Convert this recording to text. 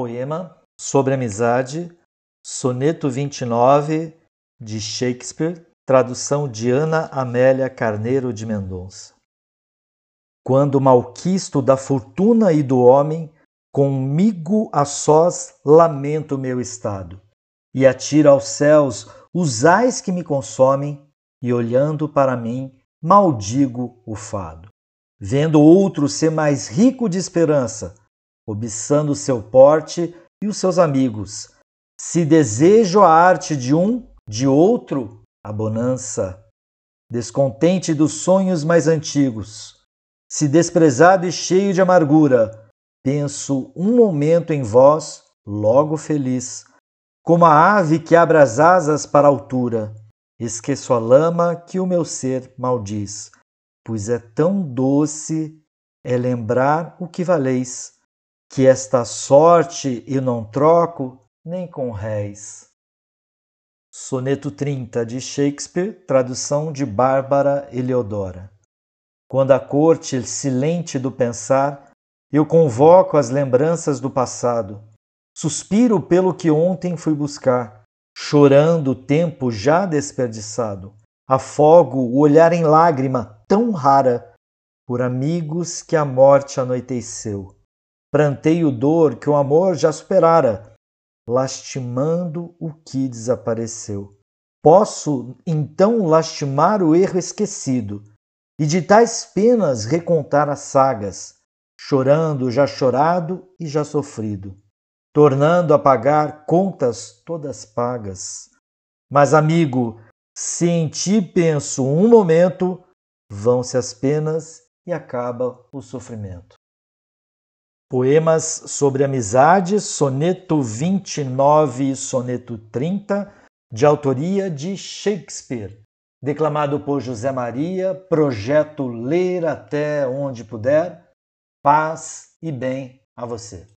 Poema sobre amizade, soneto 29 de Shakespeare, tradução de Ana Amélia Carneiro de Mendonça. Quando malquisto da fortuna e do homem, comigo a sós lamento meu estado, e atiro aos céus os ais que me consomem, e olhando para mim, maldigo o fado. Vendo outro ser mais rico de esperança, cobiçando o seu porte e os seus amigos. Se desejo a arte de um, de outro, a bonança. Descontente dos sonhos mais antigos, se desprezado e cheio de amargura, penso um momento em vós, logo feliz, como a ave que abre as asas para a altura. Esqueço a lama que o meu ser maldiz, pois é tão doce é lembrar o que valeis que esta sorte eu não troco nem com réis. Soneto 30 de Shakespeare, tradução de Bárbara Eleodora. Quando a corte silente do pensar, eu convoco as lembranças do passado, suspiro pelo que ontem fui buscar, chorando o tempo já desperdiçado, afogo o olhar em lágrima tão rara por amigos que a morte anoiteceu Pranteio dor que o amor já superara, lastimando o que desapareceu. Posso então lastimar o erro esquecido e de tais penas recontar as sagas, chorando já chorado e já sofrido, tornando a pagar contas todas pagas. Mas, amigo, se em ti penso um momento, vão-se as penas e acaba o sofrimento. Poemas sobre amizade, soneto 29 e soneto 30, de autoria de Shakespeare, declamado por José Maria, projeto Ler até onde puder. Paz e bem a você.